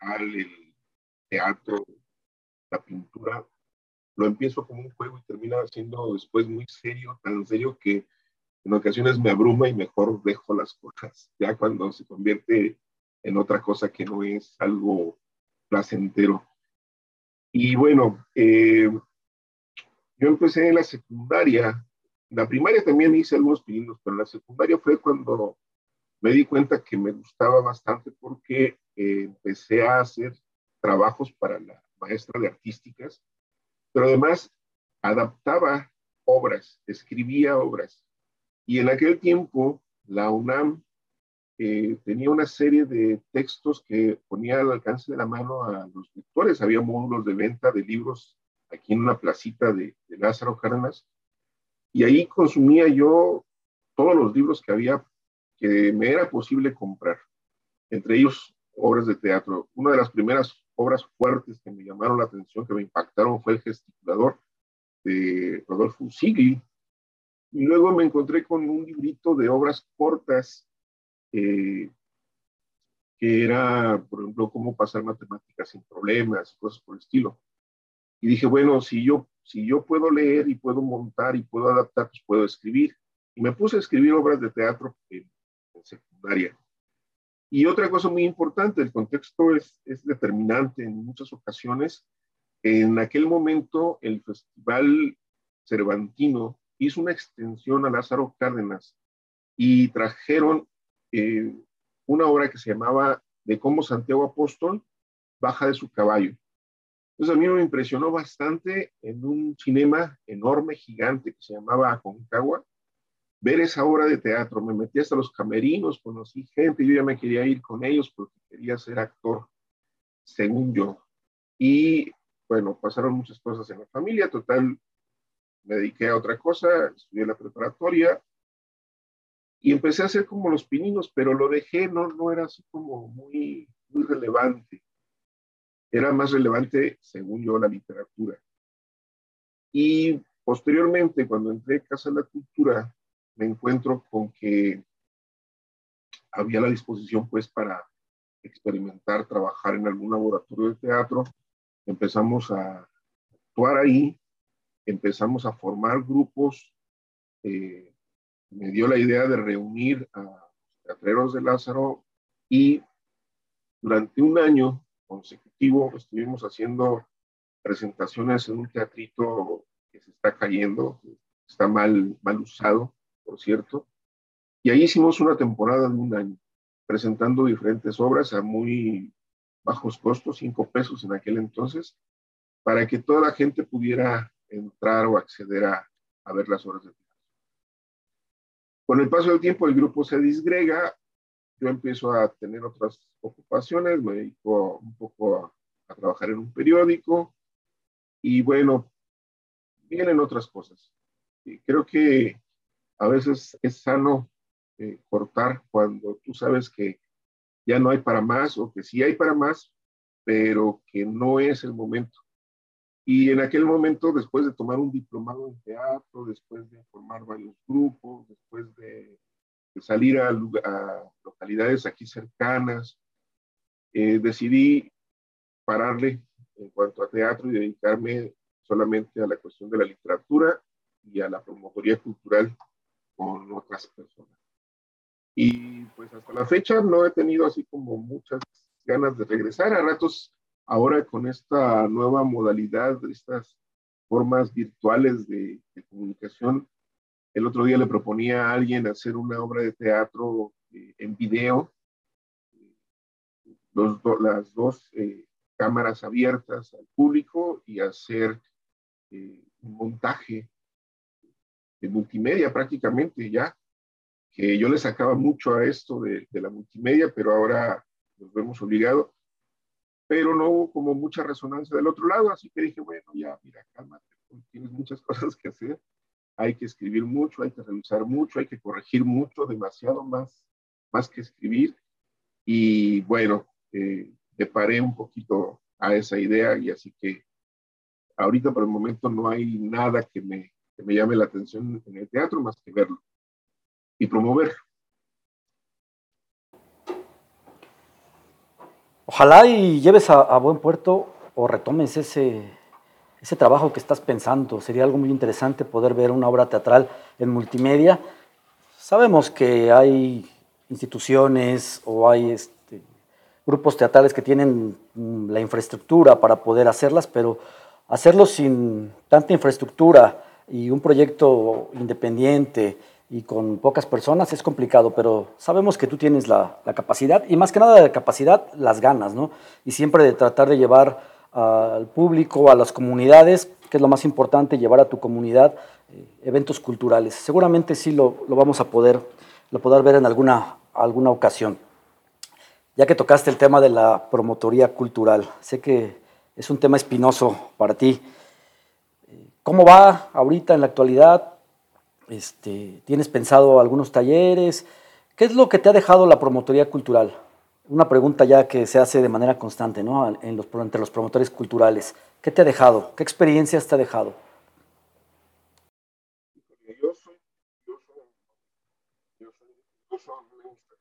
musical, el teatro, la pintura, lo empiezo como un juego y termina siendo después muy serio, tan serio que en ocasiones me abruma y mejor dejo las cosas, ya cuando se convierte en otra cosa que no es algo placentero. Y bueno, eh, yo empecé en la secundaria, la primaria también hice algunos pininos, pero la secundaria fue cuando me di cuenta que me gustaba bastante porque eh, empecé a hacer trabajos para la maestra de artísticas, pero además adaptaba obras, escribía obras. Y en aquel tiempo, la UNAM eh, tenía una serie de textos que ponía al alcance de la mano a los lectores. Había módulos de venta de libros aquí en una placita de, de Lázaro Cárdenas. Y ahí consumía yo todos los libros que había, que me era posible comprar. Entre ellos, obras de teatro. Una de las primeras obras fuertes que me llamaron la atención, que me impactaron, fue El gesticulador de Rodolfo Sigli. Y luego me encontré con un librito de obras cortas, eh, que era, por ejemplo, cómo pasar matemáticas sin problemas, cosas por el estilo. Y dije, bueno, si yo, si yo puedo leer y puedo montar y puedo adaptar, pues puedo escribir. Y me puse a escribir obras de teatro en, Y otra cosa muy importante, el contexto es, es determinante en muchas ocasiones. En aquel momento, el Festival Cervantino hizo una extensión a Lázaro Cárdenas y trajeron eh, una obra que se llamaba De cómo Santiago Apóstol baja de su caballo. Entonces a mí me impresionó bastante en un cinema enorme, gigante, que se llamaba Aconcagua, ver esa obra de teatro. Me metí hasta los camerinos, conocí gente, yo ya me quería ir con ellos porque quería ser actor, según yo. Y bueno, pasaron muchas cosas en la familia, total, me dediqué a otra cosa, estudié la preparatoria y empecé a hacer como los pininos, pero lo dejé, no, no era así como muy, muy relevante. Era más relevante, según yo, la literatura. Y posteriormente, cuando entré a Casa de la Cultura, me encuentro con que había la disposición pues para experimentar, trabajar en algún laboratorio de teatro. Empezamos a actuar ahí, empezamos a formar grupos. Eh, me dio la idea de reunir a los teatreros de Lázaro y durante un año consecutivo estuvimos haciendo presentaciones en un teatrito que se está cayendo, está mal, mal usado, por cierto. Y ahí hicimos una temporada de un año, presentando diferentes obras a muy bajos costos, cinco pesos en aquel entonces, para que toda la gente pudiera entrar o acceder a, a ver las obras de teatro. Con el paso del tiempo, el grupo se disgrega, yo empiezo a tener otras ocupaciones, me dedico un poco a, a trabajar en un periódico y bueno, vienen otras cosas. Y creo que a veces es sano eh, cortar cuando tú sabes que ya no hay para más o que sí hay para más, pero que no es el momento. Y en aquel momento, después de tomar un diplomado en teatro, después de formar varios grupos, después de, salir a, a, localidades aquí cercanas, eh, decidí pararle en cuanto a teatro y dedicarme solamente a la cuestión de la literatura y a la promotoría cultural con otras personas. Y pues hasta la fecha no he tenido así como muchas ganas de regresar. A ratos, ahora con esta nueva modalidad, estas formas virtuales de, de comunicación, el otro día le proponía a alguien hacer una obra de teatro eh, en video, los, las dos eh, cámaras abiertas al público y hacer eh, un montaje de multimedia prácticamente ya, que yo le sacaba mucho a esto de, la multimedia, pero ahora nos vemos obligados, pero no hubo como mucha resonancia del otro lado, así que dije, bueno, ya, mira, cálmate, tienes muchas cosas que hacer, hay que escribir mucho, hay que revisar mucho, hay que corregir mucho, demasiado más, más que escribir, y bueno, eh, me paré un poquito a esa idea y así que ahorita por el momento no hay nada que me que me llame la atención en el teatro más que verlo y promover. Ojalá y lleves a, buen puerto o retomes ese, ese trabajo que estás pensando. Sería algo muy interesante poder ver una obra teatral en multimedia. Sabemos que hay instituciones o hay este, grupos teatrales que tienen mm, la infraestructura para poder hacerlas, pero hacerlo sin tanta infraestructura y un proyecto independiente y con pocas personas es complicado, pero sabemos que tú tienes la, capacidad y más que nada de capacidad, las ganas, ¿no? Y siempre de tratar de llevar al público, a las comunidades, que es lo más importante, llevar a tu comunidad eh, eventos culturales. Seguramente sí lo, vamos a poder, lo poder ver en alguna, alguna ocasión. Ya que tocaste el tema de la promotoría cultural, sé que es un tema espinoso para ti. ¿Cómo va ahorita en la actualidad? Este, ¿Tienes pensado algunos talleres? ¿Qué es lo que te ha dejado la promotoría cultural? Una pregunta ya que se hace de manera constante ¿no? en los, entre los promotores culturales. ¿Qué te ha dejado? ¿Qué experiencias te ha dejado? Yo soy, yo soy, yo soy, yo soy me gusta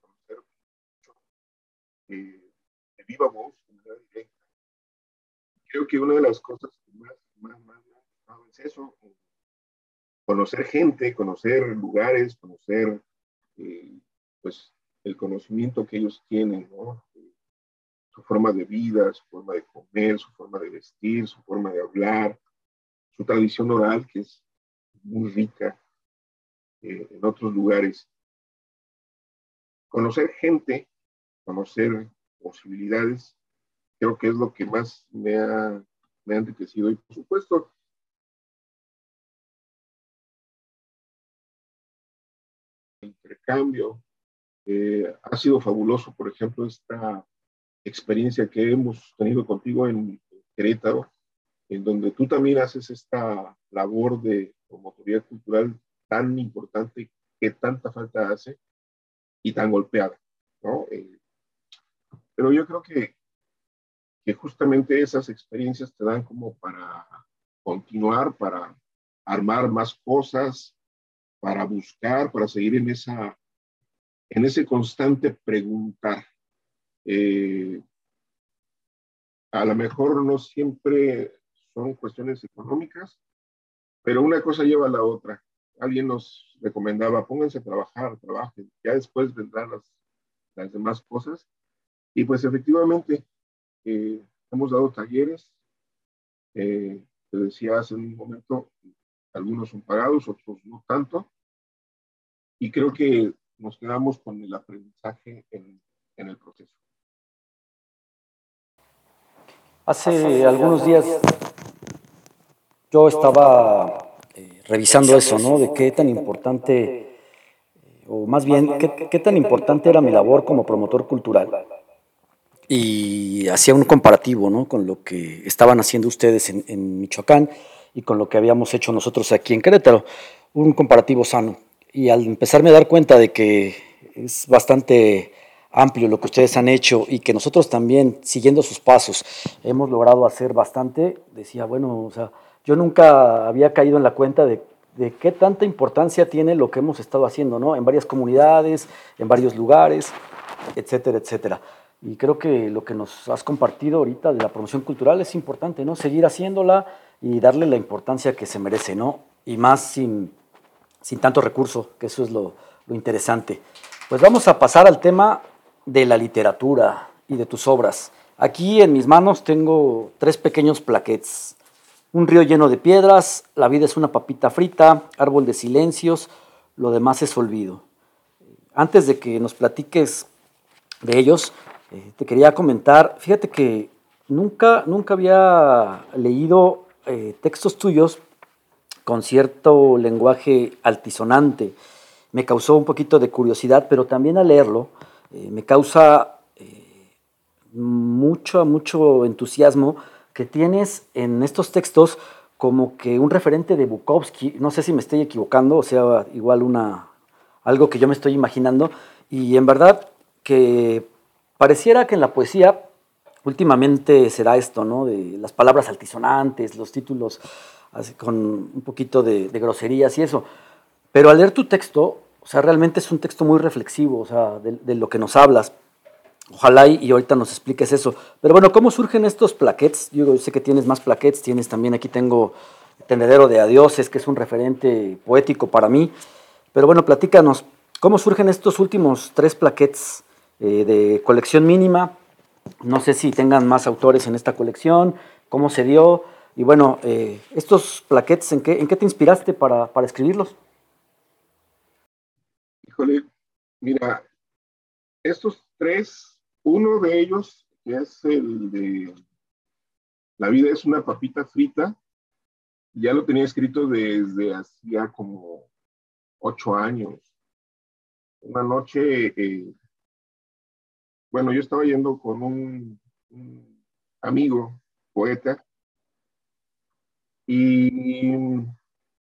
eh, de viva voz, manera directa. Creo que una de las cosas más es eso, conocer gente, conocer lugares, conocer eh, pues el conocimiento que ellos tienen, su forma de vida, su forma de comer, su forma de vestir, su forma de hablar, su tradición oral, que es muy rica eh, en otros lugares. Conocer gente, conocer posibilidades, creo que es lo que más me ha, me ha enriquecido. Y por supuesto, intercambio. Eh, ha sido fabuloso, por ejemplo, esta experiencia que hemos tenido contigo en Querétaro, en donde tú también haces esta labor de promotoría cultural tan importante que tanta falta hace y tan golpeada, ¿no? Eh, pero yo creo que, que justamente esas experiencias te dan como para continuar, para armar más cosas, para buscar, para seguir en, esa, en ese constante preguntar. Eh, a lo mejor no siempre son cuestiones económicas, pero una cosa lleva a la otra. Alguien nos recomendaba, pónganse a trabajar, trabajen, ya después vendrán las, las demás cosas. Y pues efectivamente, eh, hemos dado talleres, eh, te decía hace un momento, algunos son pagados, otros no tanto, y creo que nos quedamos con el aprendizaje en, el proceso. Hace algunos días yo estaba eh, revisando eso, ¿no? De qué tan importante, o más bien, qué, tan importante era mi labor como promotor cultural. Y hacía un comparativo, ¿no? Con lo que estaban haciendo ustedes en, en Michoacán y con lo que habíamos hecho nosotros aquí en Querétaro. Un comparativo sano. Y al empezarme a dar cuenta de que es bastante amplio lo que ustedes han hecho y que nosotros también, siguiendo sus pasos, hemos logrado hacer bastante, decía, bueno, o sea, yo nunca había caído en la cuenta de, de qué tanta importancia tiene lo que hemos estado haciendo, ¿no? En varias comunidades, en varios lugares, etcétera, etcétera. Y creo que lo que nos has compartido ahorita de la promoción cultural es importante, ¿no? Seguir haciéndola y darle la importancia que se merece, ¿no? Y más sin, sin tanto recurso, que eso es lo, interesante. Pues vamos a pasar al tema de la literatura y de tus obras. Aquí en mis manos tengo tres pequeños plaquets. Un río lleno de piedras, la vida es una papita frita, árbol de silencios, lo demás es olvido. Antes de que nos platiques de ellos, eh, te quería comentar, fíjate que nunca, nunca había leído eh, textos tuyos con cierto lenguaje altisonante. Me causó un poquito de curiosidad, pero también al leerlo eh, me causa eh, mucho, mucho entusiasmo que tienes en estos textos como que un referente de Bukowski, no sé si me estoy equivocando, o sea, igual una, algo que yo me estoy imaginando, y en verdad que pareciera que en la poesía últimamente será esto, ¿no? De las palabras altisonantes, los títulos con un poquito de, groserías y eso. Pero al leer tu texto, o sea, realmente es un texto muy reflexivo, o sea, de, lo que nos hablas. Ojalá y, ahorita nos expliques eso. Pero bueno, ¿cómo surgen estos plaquets? Yo sé que tienes más plaquets, tienes también, aquí tengo Tendedero de Adioses, que es un referente poético para mí. Pero bueno, platícanos, ¿cómo surgen estos últimos tres plaquets eh, de colección mínima? No sé si tengan más autores en esta colección, cómo se dio. Y bueno, eh, estos plaquets, ¿en qué, ¿en qué te inspiraste para, para escribirlos? Híjole, mira, estos tres uno de ellos es el de La vida es una papita frita. Ya lo tenía escrito desde hacía como ocho años. Una noche, eh, bueno, yo estaba yendo con un, amigo, poeta, y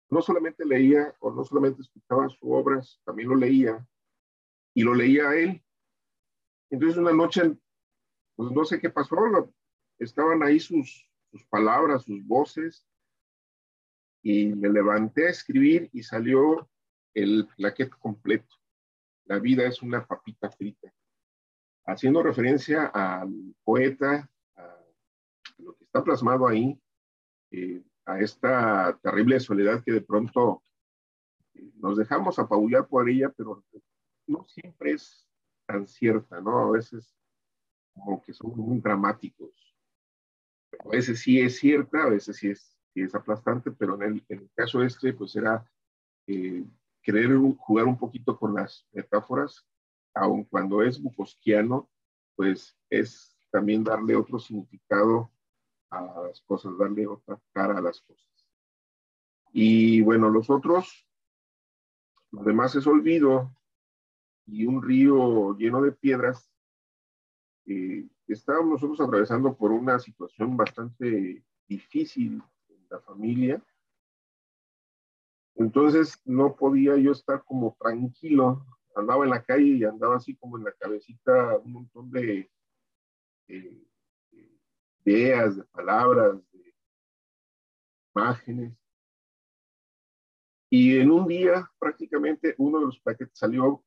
no solamente leía o no solamente escuchaba sus obras, también lo leía y lo leía a él. Entonces una noche, pues no sé qué pasó, estaban ahí sus, sus palabras, sus voces, y me levanté a escribir y salió el plaquete completo. La vida es una papita frita. Haciendo referencia al poeta, a lo que está plasmado ahí, eh, a esta terrible soledad que de pronto eh, nos dejamos apabullar por ella, pero no siempre es tan cierta, ¿no? A veces como que son muy dramáticos. A veces sí es cierta, a veces sí es, es aplastante, pero en el, en el, caso este, pues era eh, querer jugar un poquito con las metáforas, aun cuando es bukowskiano, pues es también darle otro significado a las cosas, darle otra cara a las cosas. Y bueno, los otros, lo demás es olvido, y un río lleno de piedras, eh, estábamos nosotros atravesando por una situación bastante difícil en la familia. Entonces no podía yo estar como tranquilo. Andaba en la calle y andaba así como en la cabecita un montón de, ideas, de palabras, de imágenes. Y en un día prácticamente uno de los paquetes salió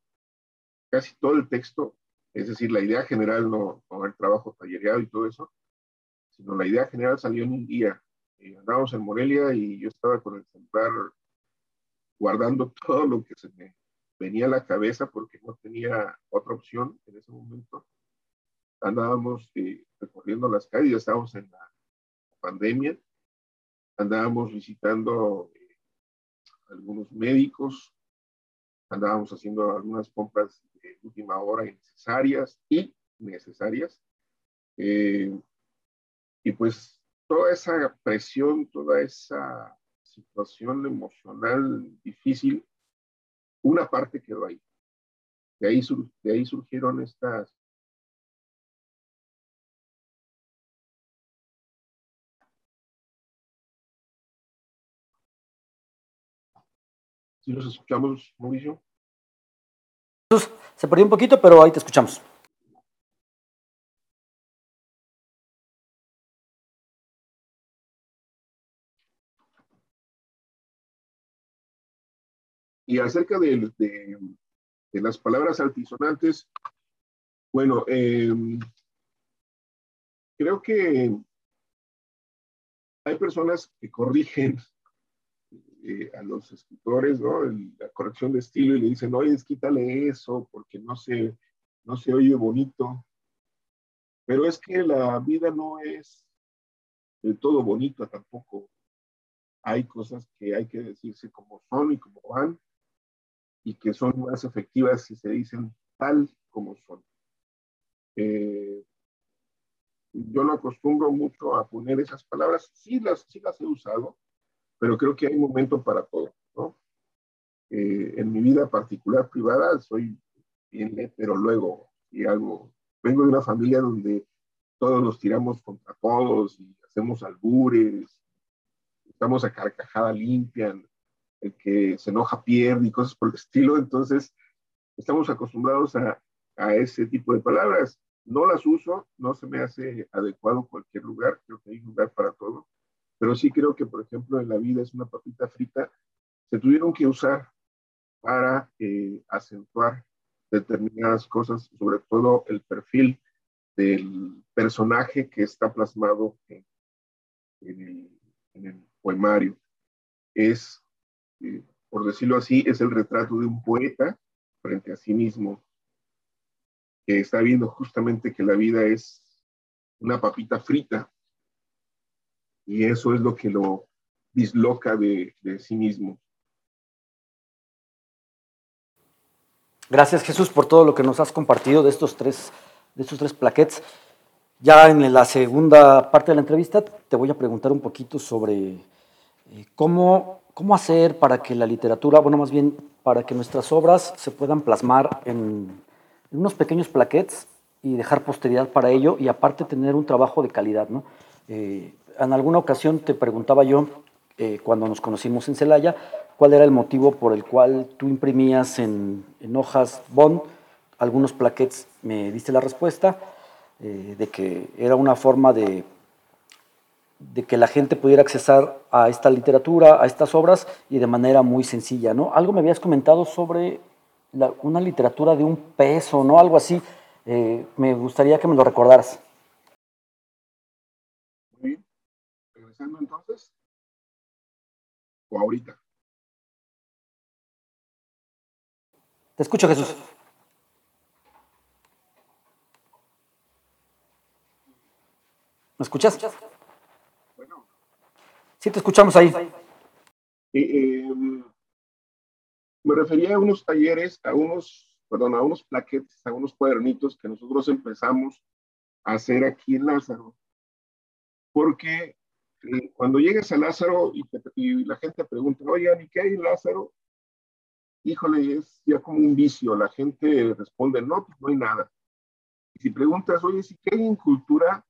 casi todo el texto, es decir, la idea general, no, no el trabajo tallereado y todo eso, sino la idea general salió en un día. Eh, andábamos en Morelia y yo estaba con el celular guardando todo lo que se me venía a la cabeza porque no tenía otra opción en ese momento. Andábamos eh, recorriendo las calles, estábamos en la pandemia, andábamos visitando eh, algunos médicos, andábamos haciendo algunas compras de última hora innecesarias y necesarias. Eh, y pues toda esa presión, toda esa situación emocional difícil, una parte quedó ahí. De ahí, de ahí surgieron estas ¿Sí los escuchamos, Mauricio? Se perdió un poquito, pero ahí te escuchamos. Y acerca de, las palabras altisonantes, bueno, em, creo que hay personas que corrigen eh, a los escritores, ¿no? la corrección de estilo y le dicen, oye, quítale eso porque no se, no se oye bonito. Pero es que la vida no es de todo bonita tampoco. Hay cosas que hay que decirse como son y como van y que son más efectivas si se dicen tal como son. Eh, yo no acostumbro mucho a poner esas palabras, sí las, sí las he usado, pero creo que hay momento para todo, ¿no? Eh, en mi vida particular privada soy bien pero luego y algo, vengo de una familia donde todos nos tiramos contra todos y hacemos albures, estamos a carcajada limpia, el que se enoja pierde y cosas por el estilo, entonces estamos acostumbrados a, a ese tipo de palabras. No las uso, no se me hace adecuado cualquier lugar, creo que hay lugar para todo pero sí creo que, por ejemplo, en la vida es una papita frita, se tuvieron que usar para eh, acentuar determinadas cosas, sobre todo el perfil del personaje que está plasmado en, el, poemario. Es, por decirlo así, es el retrato de un poeta frente a sí mismo, que está viendo justamente que la vida es una papita frita, y eso es lo que lo disloca de, de sí mismo. Gracias Jesús por todo lo que nos has compartido de estos tres, de estos tres plaquets. Ya en la segunda parte de la entrevista te voy a preguntar un poquito sobre eh, cómo, cómo hacer para que la literatura, bueno, más bien para que nuestras obras se puedan plasmar en, unos pequeños plaquets y dejar posteridad para ello y aparte tener un trabajo de calidad. ¿no? Eh, en alguna ocasión te preguntaba yo, eh, cuando nos conocimos en Celaya, cuál era el motivo por el cual tú imprimías en, hojas Bond algunos plaquets. Me diste la respuesta eh, de que era una forma de, de que la gente pudiera accesar a esta literatura, a estas obras y de manera muy sencilla, ¿no? Algo me habías comentado sobre una literatura de un peso, ¿no? Algo así. Eh, me gustaría que me lo recordaras. Muy bien. Regresando entonces. O ahorita. Te escucho, Jesús. ¿Me escuchas? Bueno. Sí, te escuchamos ahí. Em, me refería a unos talleres, a unos, perdón, a unos plaquetes, a unos cuadernitos que nosotros empezamos a hacer aquí en Lázaro. Porque eh, cuando llegues a Lázaro y, la gente pregunta, oigan, ¿y qué hay en Lázaro? híjole, es ya como un vicio. La gente responde, no, pues no hay nada. Y si preguntas, oye, si qué hay en cultura,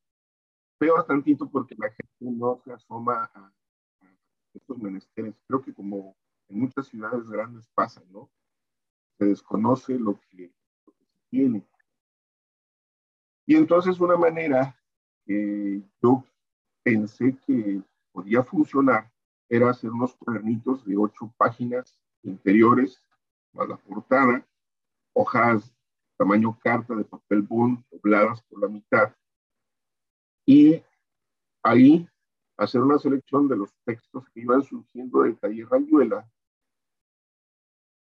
peor tantito porque la gente no se asoma a, estos menesteres. Creo que como en muchas ciudades grandes pasa, ¿no? Se desconoce lo que, lo se tiene. Y entonces una manera que yo pensé que podía funcionar era hacer unos cuadernitos de ocho páginas interiores, más la portada, hojas tamaño carta de papel bond dobladas por la mitad. Y ahí hacer una selección de los textos que iban surgiendo del taller Rayuela.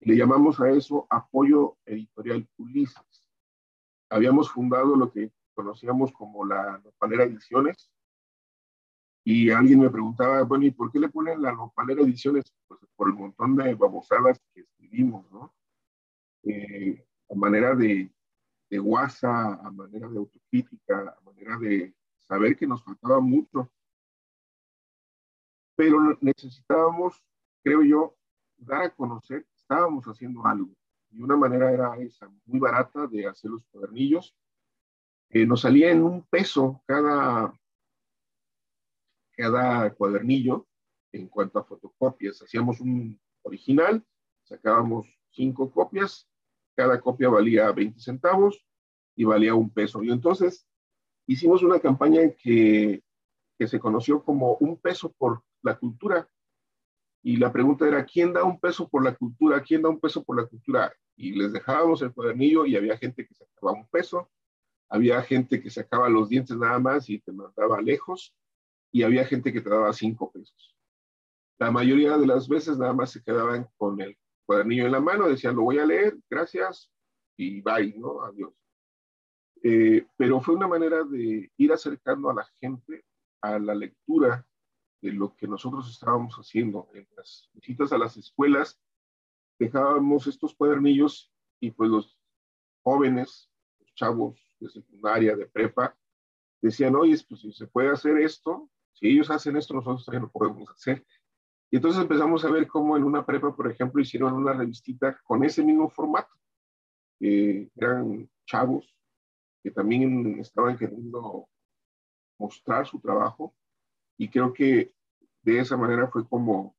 Le llamamos a eso apoyo editorial Ulises. Habíamos fundado lo que conocíamos como la Panera Ediciones, y alguien me preguntaba, bueno, ¿y por qué le ponen la Nopalera Ediciones? Pues por el montón de babosadas que escribimos, ¿no? Eh, a manera de, de guasa, a manera de autocrítica, a manera de saber que nos faltaba mucho. Pero necesitábamos, creo yo, dar a conocer que estábamos haciendo algo. Y una manera era esa, muy barata de hacer los cuadernillos. Eh, nos salía en un peso cada, cada cuadernillo en cuanto a fotocopias. Hacíamos un original, sacábamos cinco copias, cada copia valía 20 centavos y valía un peso. Y entonces hicimos una campaña que, que se conoció como un peso por la cultura. Y la pregunta era, ¿quién da un peso por la cultura? ¿Quién da un peso por la cultura? Y les dejábamos el cuadernillo y había gente que sacaba un peso, había gente que sacaba los dientes nada más y te mandaba lejos, y había gente que te daba cinco pesos. La mayoría de las veces nada más se quedaban con el cuadernillo en la mano, decían, lo voy a leer, gracias, y bye, ¿no? Adiós. Eh, pero fue una manera de ir acercando a la gente a la lectura de lo que nosotros estábamos haciendo. En las visitas a las escuelas dejábamos estos cuadernillos y pues los jóvenes, los chavos de secundaria, de prepa, decían, oye, pues si se puede hacer esto, si ellos hacen esto, nosotros también lo podemos hacer. Y entonces empezamos a ver cómo en una prepa, por ejemplo, hicieron una revistita con ese mismo formato. eran chavos que también estaban queriendo mostrar su trabajo y creo que de esa manera fue como,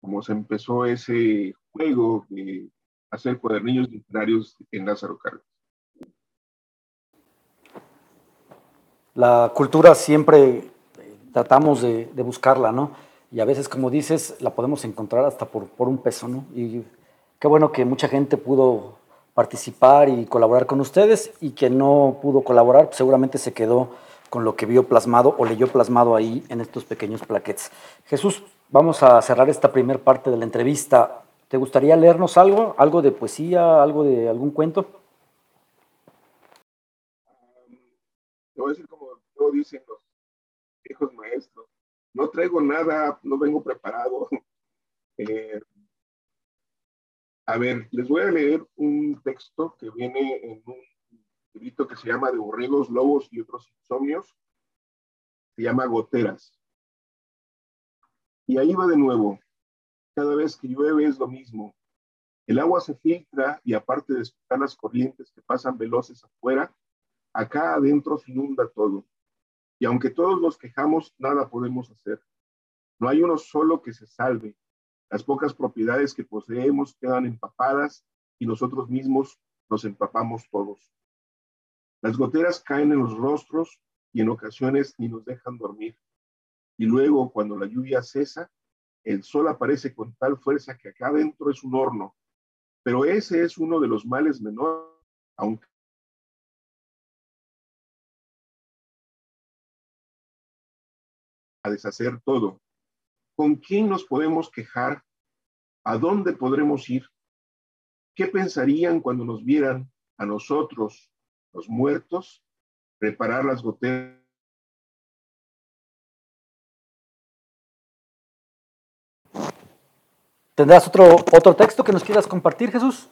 como se empezó ese juego de hacer cuadernillos literarios en Lázaro Cárdenas. La cultura siempre tratamos de, buscarla, ¿no? Y a veces, como dices, la podemos encontrar hasta por, por un peso, ¿no? Y qué bueno que mucha gente pudo participar y colaborar con ustedes y quien no pudo colaborar pues, seguramente se quedó con lo que vio plasmado o leyó plasmado ahí en estos pequeños plaquettes. Jesús, vamos a cerrar esta primera parte de la entrevista. ¿Te gustaría leernos algo? ¿Algo de poesía? ¿Algo de algún cuento? Voy a decir como dicen los hijos maestros. No traigo nada, no vengo preparado. Eh, a ver, les voy a leer un texto que viene en un librito que se llama De borregos, lobos y otros insomnios. Se llama Goteras. Y ahí va de nuevo. Cada vez que llueve es lo mismo. El agua se filtra y aparte de escuchar las corrientes que pasan veloces afuera, acá adentro se inunda todo. Y aunque todos nos quejamos, nada podemos hacer. No hay uno solo que se salve. Las pocas propiedades que poseemos quedan empapadas y nosotros mismos nos empapamos todos. Las goteras caen en los rostros y en ocasiones ni nos dejan dormir. Y luego, cuando la lluvia cesa, el sol aparece con tal fuerza que acá adentro es un horno. Pero ese es uno de los males menores, aunque a deshacer todo. ¿Con quién nos podemos quejar? ¿A dónde podremos ir? ¿Qué pensarían cuando nos vieran a nosotros, los muertos, preparar las goteras? ¿Tendrás otro, otro texto que nos quieras compartir, Jesús?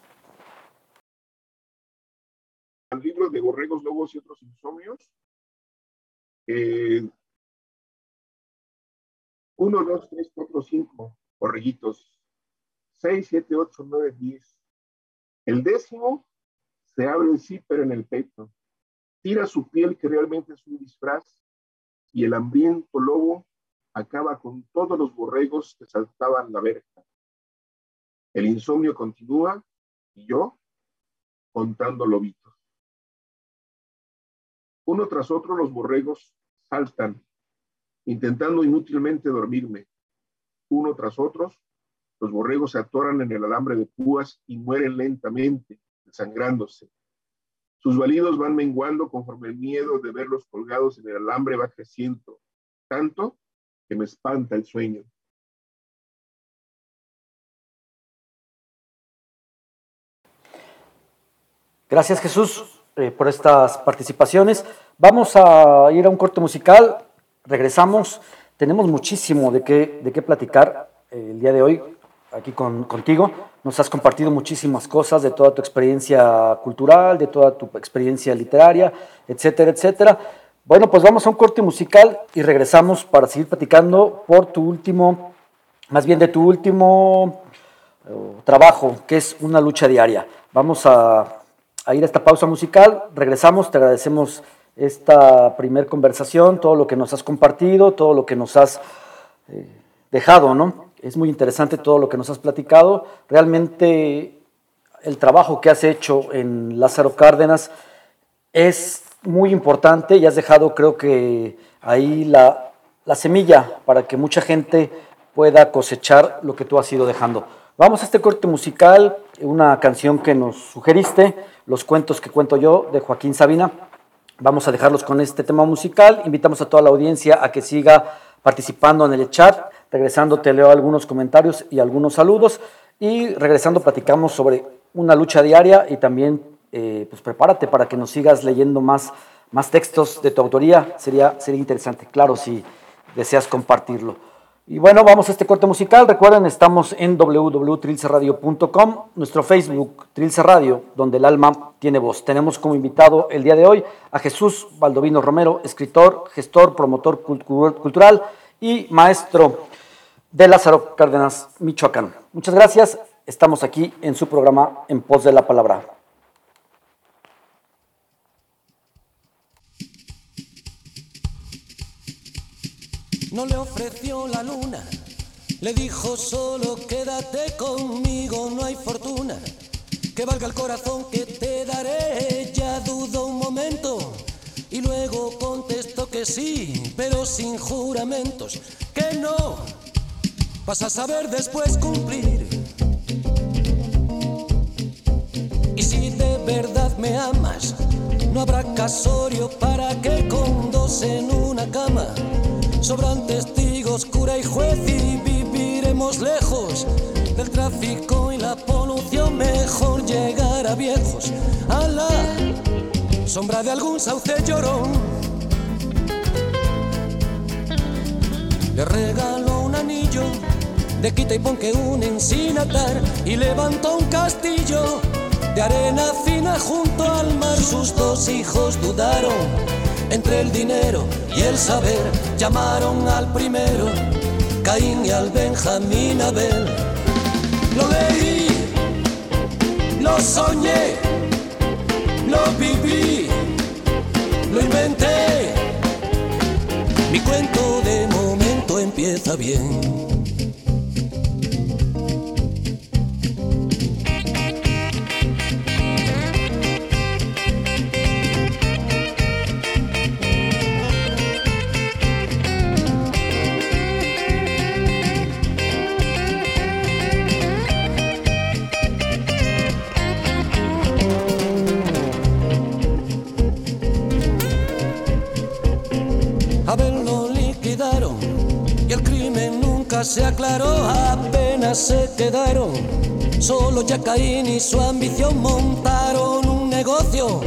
El libro de Borregos, Lobos y otros insomnios. Eh, 1, 2, 3, 4, 5 borreguitos. 6, 7, 8, 9, 10. El décimo se abre el zíper en el pecho, tira su piel que realmente es un disfraz y el hambriento lobo acaba con todos los borregos que saltaban la verja. El insomnio continúa y yo contando lobitos. Uno tras otro los borregos saltan intentando inútilmente dormirme. Uno tras otros, los borregos se atoran en el alambre de púas y mueren lentamente, desangrándose. Sus balidos van menguando conforme el miedo de verlos colgados en el alambre va creciendo, tanto que me espanta el sueño. Gracias Jesús eh, por estas participaciones. Vamos a ir a un corte musical regresamos. Tenemos muchísimo de qué, de qué platicar eh, el día de hoy aquí con, contigo. Nos has compartido muchísimas cosas de toda tu experiencia cultural, de toda tu experiencia literaria, etcétera, etcétera. Bueno, pues vamos a un corte musical y regresamos para seguir platicando por tu último, más bien de tu último eh, trabajo, que es una lucha diaria. Vamos a, ir a esta pausa musical, regresamos, te agradecemos esta primer conversación, todo lo que nos has compartido, todo lo que nos has eh, dejado, ¿no? Es muy interesante todo lo que nos has platicado. Realmente el trabajo que has hecho en Lázaro Cárdenas es muy importante y has dejado, creo que ahí la, la semilla para que mucha gente pueda cosechar lo que tú has ido dejando. Vamos a este corte musical, una canción que nos sugeriste, Los cuentos que cuento yo, de Joaquín Sabina. Vamos a dejarlos con este tema musical. Invitamos a toda la audiencia a que siga participando en el chat. Regresando te leo algunos comentarios y algunos saludos. Y regresando platicamos sobre una lucha diaria y también eh, pues prepárate para que nos sigas leyendo más, más textos de tu autoría. Sería, sería interesante, claro, si deseas compartirlo. Y bueno, vamos a este corte musical. Recuerden, estamos en www.trilcerradio.com, nuestro Facebook, Trilce Radio, donde el alma tiene voz. Tenemos como invitado el día de hoy a Jesús Baldovino Romero, escritor, gestor, promotor cultural y maestro de Lázaro Cárdenas, Michoacán. Muchas gracias. Estamos aquí en su programa En Pos de la Palabra. no le ofreció la luna. Le dijo solo quédate conmigo, no hay fortuna que valga el corazón que te daré. Ya dudo un momento y luego contestó que sí, pero sin juramentos, que no. Vas a saber después cumplir. Y si te verdad me amas, no habrá casorio para que con dos en una cama sobran testigos, cura y juez y viviremos lejos del tráfico y la polución. Mejor llegar a viejos a la sombra de algún sauce llorón. Le regalo de quita y pon que unen sin atar y levantó un castillo de arena fina junto al mar. Sus dos hijos dudaron entre el dinero y el saber. Llamaron al primero Caín y al Benjamín Abel. Lo leí, lo soñé, lo viví, lo inventé. Mi cuento de empieza bien. Se aclaró, apenas se quedaron. Solo ya Caín y su ambición montaron un negocio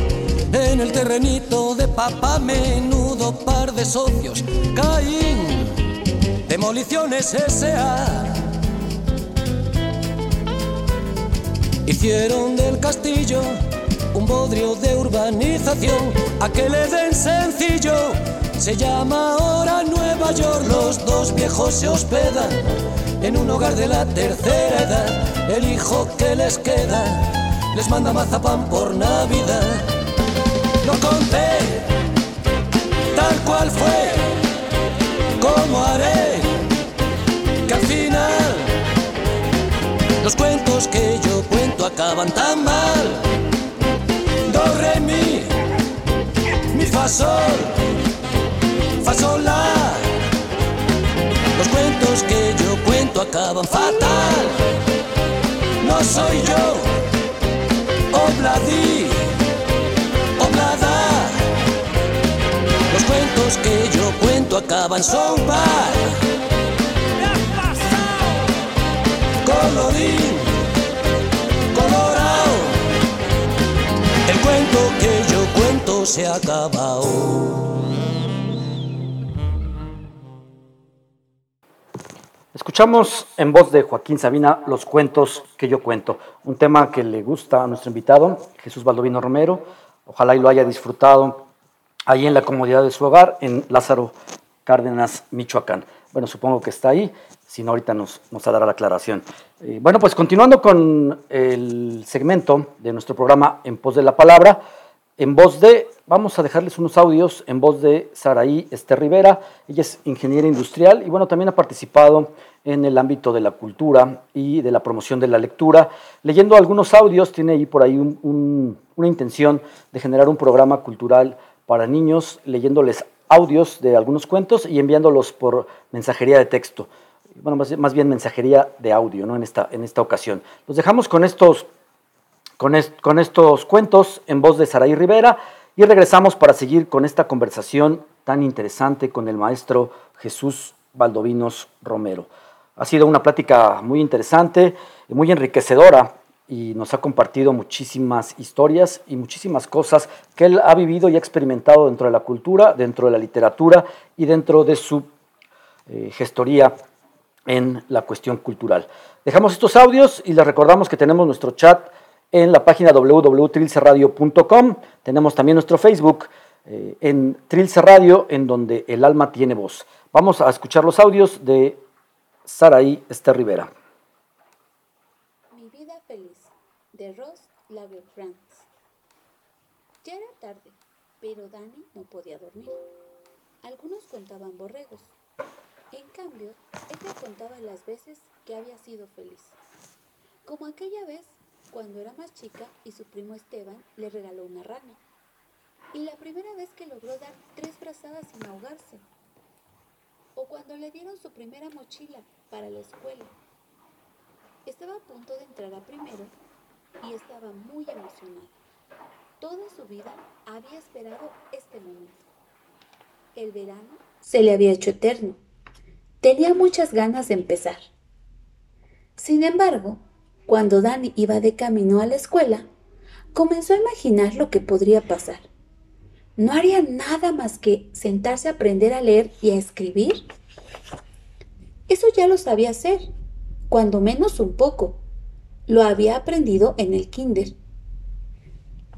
en el terrenito de papá, menudo par de socios. Caín, demoliciones S.A. Hicieron del castillo un bodrio de urbanización, a que le den sencillo se llama ahora Nueva York, los dos viejos se hospedan en un hogar de la tercera edad. El hijo que les queda les manda mazapán por Navidad. Lo conté tal cual fue, como haré que al final los cuentos que yo cuento acaban tan mal. Do, re, mi, mi, fa, sola. Los cuentos que yo cuento acaban fatal. No soy yo, Obladí, Oblada. Los cuentos que yo cuento acaban sopa. Colorín, colorado. El cuento que yo cuento se ha acabado. Escuchamos en voz de Joaquín Sabina los cuentos que yo cuento, un tema que le gusta a nuestro invitado, Jesús Baldovino Romero. Ojalá y lo haya disfrutado ahí en la comodidad de su hogar, en Lázaro Cárdenas, Michoacán. Bueno, supongo que está ahí, si no ahorita nos, nos dará la aclaración. Eh, bueno, pues continuando con el segmento de nuestro programa En Pos de la Palabra, en voz de, vamos a dejarles unos audios en voz de Saraí Esther Rivera, ella es ingeniera industrial y bueno, también ha participado en el ámbito de la cultura y de la promoción de la lectura. Leyendo algunos audios, tiene ahí por ahí una intención de generar un programa cultural para niños, leyéndoles audios de algunos cuentos y enviándolos por mensajería de texto. Bueno, más, bien mensajería de audio, ¿no? En esta, en esta ocasión. Los dejamos con estos, con, estos cuentos en voz de Saraí Rivera y regresamos para seguir con esta conversación tan interesante con el maestro Jesús Valdovinos Romero. Ha sido una plática muy interesante, y muy enriquecedora y nos ha compartido muchísimas historias y muchísimas cosas que él ha vivido y ha experimentado dentro de la cultura, dentro de la literatura y dentro de su eh, gestoría en la cuestión cultural. Dejamos estos audios y les recordamos que tenemos nuestro chat en la página www.trilceradio.com. Tenemos también nuestro Facebook eh, en Trilce Radio, en donde el alma tiene voz. Vamos a escuchar los audios de Saraí Esther Rivera. Mi vida feliz, de Ross Lagerkrantz. Ya era tarde, pero Dani no podía dormir. Algunos contaban borregos. En cambio, ella contaba las veces que había sido feliz. Como aquella vez cuando era más chica y su primo Esteban le regaló una rana. Y la primera vez que logró dar tres brazadas sin ahogarse o cuando le dieron su primera mochila para la escuela. Estaba a punto de entrar a primero y estaba muy emocionada. Toda su vida había esperado este momento. El verano se le había hecho eterno. Tenía muchas ganas de empezar. Sin embargo, cuando Dani iba de camino a la escuela, comenzó a imaginar lo que podría pasar. ¿No haría nada más que sentarse a aprender a leer y a escribir? Eso ya lo sabía hacer, cuando menos un poco. Lo había aprendido en el kinder.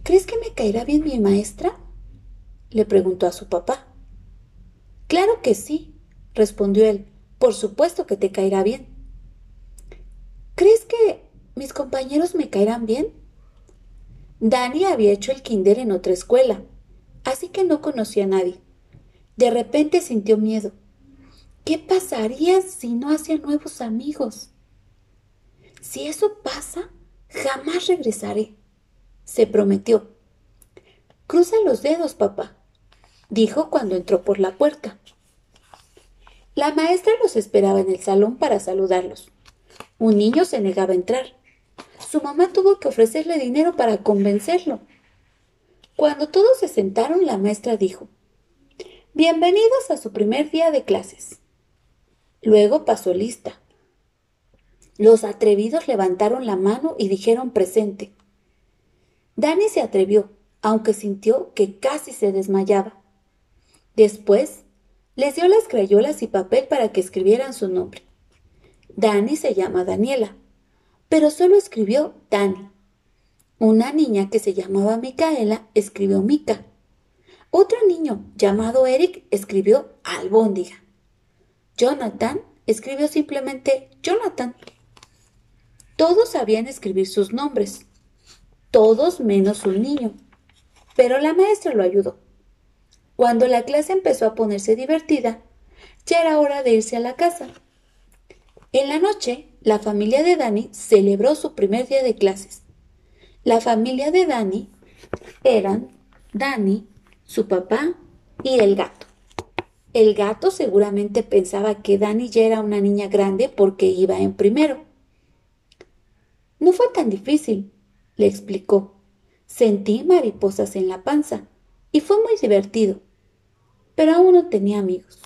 ¿Crees que me caerá bien mi maestra? le preguntó a su papá. Claro que sí, respondió él. Por supuesto que te caerá bien. ¿Crees que mis compañeros me caerán bien? Dani había hecho el kinder en otra escuela, así que no conocía a nadie. De repente sintió miedo. ¿Qué pasaría si no hacía nuevos amigos? Si eso pasa, jamás regresaré, se prometió. Cruza los dedos, papá, dijo cuando entró por la puerta. La maestra los esperaba en el salón para saludarlos. Un niño se negaba a entrar. Su mamá tuvo que ofrecerle dinero para convencerlo. Cuando todos se sentaron, la maestra dijo, Bienvenidos a su primer día de clases. Luego pasó lista. Los atrevidos levantaron la mano y dijeron presente. Dani se atrevió, aunque sintió que casi se desmayaba. Después, les dio las crayolas y papel para que escribieran su nombre. Dani se llama Daniela pero solo escribió Dani. Una niña que se llamaba Micaela escribió Mica. Otro niño llamado Eric escribió Albóndiga. Jonathan escribió simplemente Jonathan. Todos sabían escribir sus nombres, todos menos un niño, pero la maestra lo ayudó. Cuando la clase empezó a ponerse divertida, ya era hora de irse a la casa. En la noche, la familia de Dani celebró su primer día de clases. La familia de Dani eran Dani, su papá y el gato. El gato seguramente pensaba que Dani ya era una niña grande porque iba en primero. No fue tan difícil, le explicó. Sentí mariposas en la panza y fue muy divertido, pero aún no tenía amigos.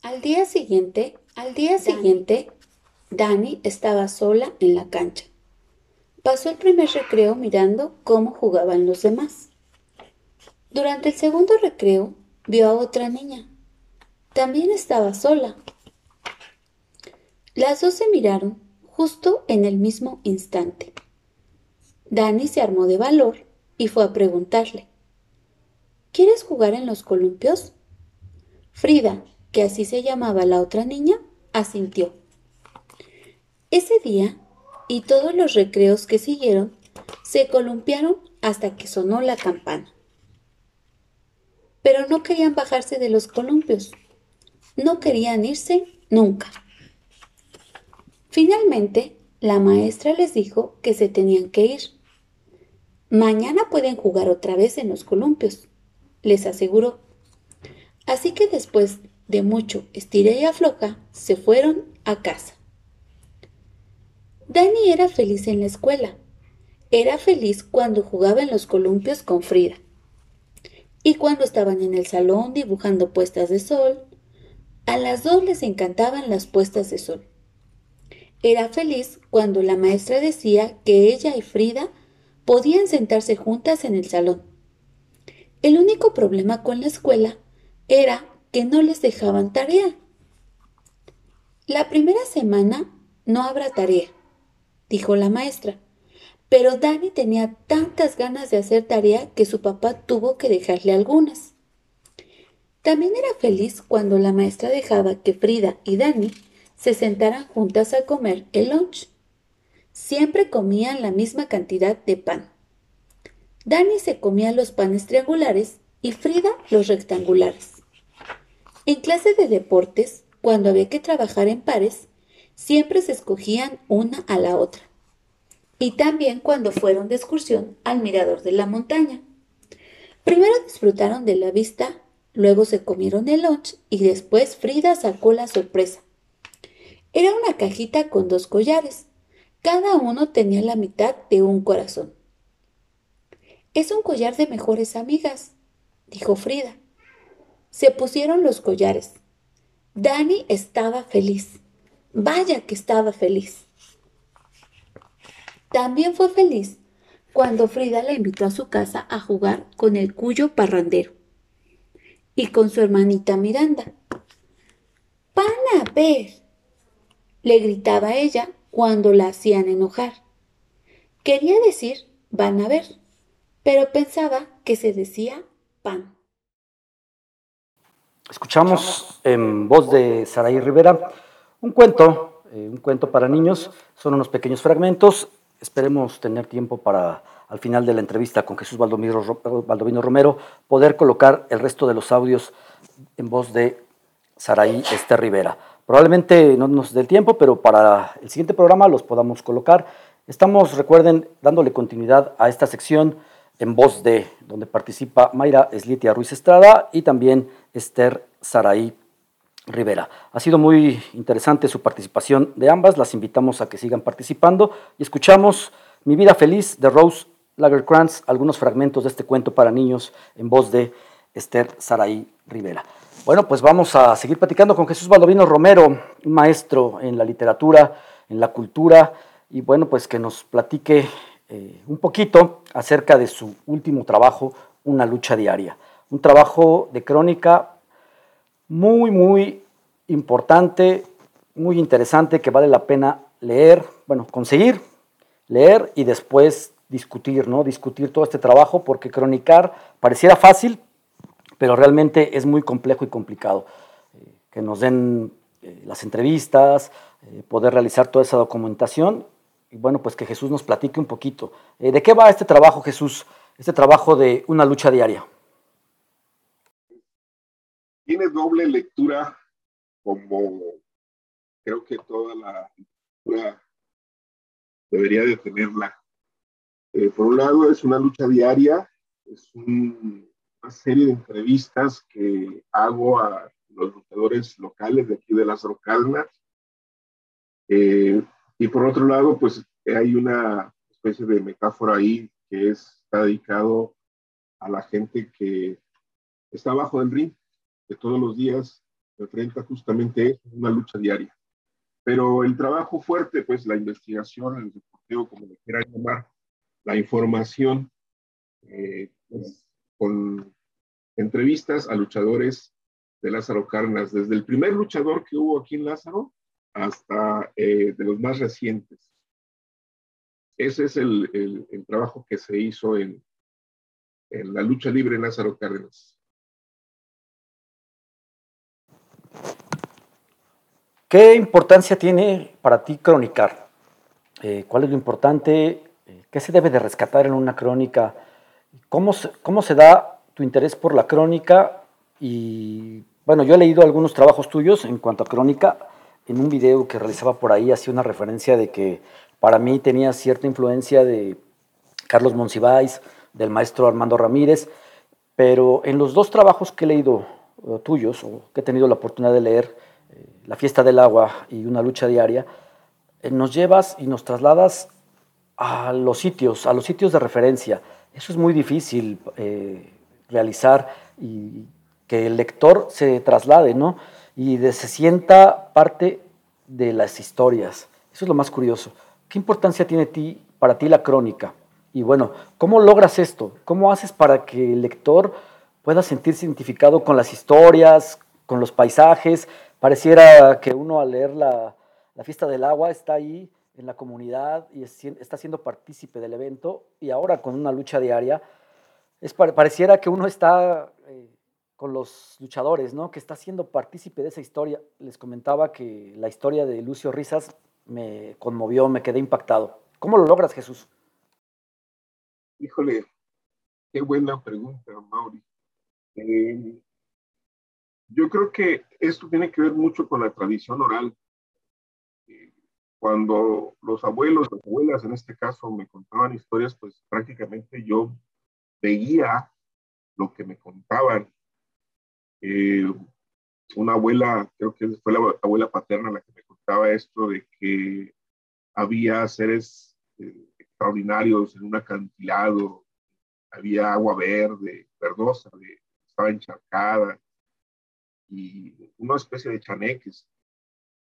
Al día siguiente, al día siguiente, Dani estaba sola en la cancha. Pasó el primer recreo mirando cómo jugaban los demás. Durante el segundo recreo vio a otra niña. También estaba sola. Las dos se miraron justo en el mismo instante. Dani se armó de valor y fue a preguntarle, ¿Quieres jugar en los columpios? Frida, que así se llamaba la otra niña, asintió. Ese día y todos los recreos que siguieron se columpiaron hasta que sonó la campana. Pero no querían bajarse de los columpios. No querían irse nunca. Finalmente, la maestra les dijo que se tenían que ir. Mañana pueden jugar otra vez en los columpios, les aseguró. Así que después de mucho estiré y afloja, se fueron a casa. Dani era feliz en la escuela. Era feliz cuando jugaba en los columpios con Frida. Y cuando estaban en el salón dibujando puestas de sol, a las dos les encantaban las puestas de sol. Era feliz cuando la maestra decía que ella y Frida podían sentarse juntas en el salón. El único problema con la escuela era que no les dejaban tarea. La primera semana no habrá tarea, dijo la maestra, pero Dani tenía tantas ganas de hacer tarea que su papá tuvo que dejarle algunas. También era feliz cuando la maestra dejaba que Frida y Dani se sentaran juntas a comer el lunch. Siempre comían la misma cantidad de pan. Dani se comía los panes triangulares y Frida los rectangulares. En clase de deportes, cuando había que trabajar en pares, siempre se escogían una a la otra. Y también cuando fueron de excursión al mirador de la montaña. Primero disfrutaron de la vista, luego se comieron el lunch y después Frida sacó la sorpresa. Era una cajita con dos collares. Cada uno tenía la mitad de un corazón. Es un collar de mejores amigas, dijo Frida. Se pusieron los collares. Dani estaba feliz. Vaya que estaba feliz. También fue feliz cuando Frida la invitó a su casa a jugar con el cuyo parrandero y con su hermanita Miranda. ¡Van a ver! le gritaba ella cuando la hacían enojar. Quería decir van a ver, pero pensaba que se decía pan. Escuchamos en voz de Saraí Rivera un cuento, eh, un cuento para niños, son unos pequeños fragmentos esperemos tener tiempo para, al final de la entrevista con Jesús Baldovino Romero, poder colocar el resto de los audios en voz de Saraí Esther Rivera. Probablemente no nos dé el tiempo, pero para el siguiente programa los podamos colocar. Estamos, recuerden, dándole continuidad a esta sección en voz de, donde participa Mayra Eslitia Ruiz Estrada y también Esther Saraí Rivera. Ha sido muy interesante su participación de ambas, las invitamos a que sigan participando y escuchamos Mi vida feliz de Rose Lagerkrantz, algunos fragmentos de este cuento para niños en voz de Esther Saraí Rivera. Bueno, pues vamos a seguir platicando con Jesús Baldovino Romero, un maestro en la literatura, en la cultura, y bueno, pues que nos platique eh, un poquito acerca de su último trabajo, Una lucha diaria. Un trabajo de crónica muy, muy importante, muy interesante, que vale la pena leer, bueno, conseguir, leer y después discutir, ¿no? Discutir todo este trabajo, porque cronicar pareciera fácil, pero realmente es muy complejo y complicado. Eh, que nos den eh, las entrevistas, eh, poder realizar toda esa documentación, y bueno, pues que Jesús nos platique un poquito. ¿De qué va este trabajo, Jesús? Este trabajo de una lucha diaria tiene doble lectura como creo que toda la lectura debería de tenerla. Eh, por un lado es una lucha diaria, es una serie de entrevistas que hago a los luchadores locales de aquí de las Rocalnas. Eh, y por otro lado, pues hay una especie de metáfora ahí que es, está dedicado a la gente que está abajo del ring, todos los días enfrenta justamente una lucha diaria. Pero el trabajo fuerte, pues la investigación, el deportivo, como le quieran llamar, la información, eh, pues, con entrevistas a luchadores de Lázaro Carnas, desde el primer luchador que hubo aquí en Lázaro hasta eh, de los más recientes. Ese es el, el, trabajo que se hizo en, en la lucha libre Lázaro Cárdenas. ¿Qué importancia tiene para ti cronicar? Eh, ¿Cuál es lo importante? Eh, ¿Qué se debe de rescatar en una crónica? ¿Cómo se, ¿Cómo se da tu interés por la crónica? Y bueno, yo he leído algunos trabajos tuyos en cuanto a crónica. En un video que realizaba por ahí hacía una referencia de que para mí tenía cierta influencia de Carlos Monsiváis, del maestro Armando Ramírez, pero en los dos trabajos que he leído eh, tuyos o que he tenido la oportunidad de leer, eh, la fiesta del agua y una lucha diaria, eh, nos llevas y nos trasladas a los sitios, a los sitios de referencia. Eso es muy difícil realizar y que el lector se traslade, ¿no? Y se sienta parte de las historias. Eso es lo más curioso. ¿Qué importancia tiene ti, para ti la crónica? Y bueno, ¿cómo logras esto? ¿Cómo haces para que el lector pueda sentirse identificado con las historias, con los paisajes, Pareciera que uno al leer la, fiesta del agua está ahí en la comunidad y está siendo partícipe del evento y ahora con una lucha diaria, es, pareciera que uno está eh, con los luchadores, ¿no? que está siendo partícipe de esa historia. Les comentaba que la historia de Lucio Risas me conmovió, me quedé impactado. ¿Cómo lo logras, Jesús? Híjole, qué buena pregunta, Mauri. Eh, yo creo que esto tiene que ver mucho con la tradición oral. Cuando los abuelos, las abuelas en este caso, me contaban historias, pues prácticamente yo veía lo que me contaban. Eh, una abuela, creo que fue la abuela paterna la que me contaba esto de que había seres eh, extraordinarios en un acantilado había agua verde, verdosa, estaba encharcada y una especie de chaneques.